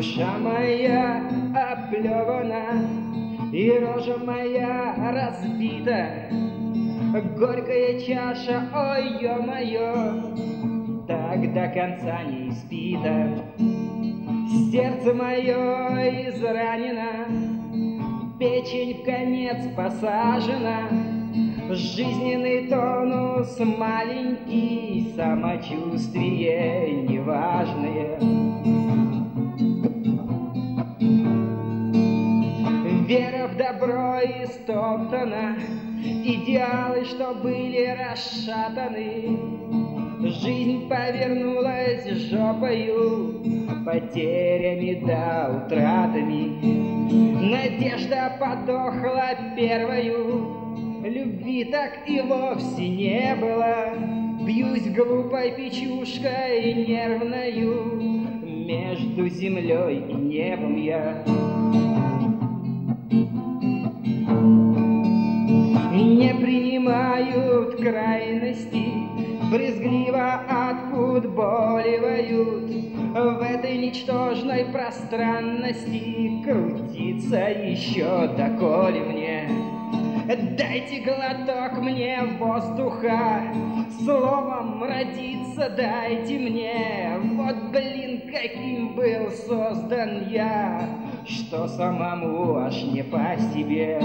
Душа моя оплевана, и рожа моя разбита. Горькая чаша, ой, ё-моё, так до конца не испита. Сердце мое изранено, печень в конец посажена, Жизненный тонус маленький, самочувствие неважное. Вера в добро истоптана, идеалы, что были расшатаны. Жизнь повернулась жопою, потерями да утратами. Надежда подохла первою, Любви так и вовсе не было. Бьюсь глупой печушкой нервною Между землей и небом я. Принимают крайности, Брезгливо отфутболивают В этой ничтожной пространности Крутиться еще доколе мне Дайте глоток мне воздуха, Словом родиться дайте мне. Вот, блин, каким был создан я, Что самому аж не по себе.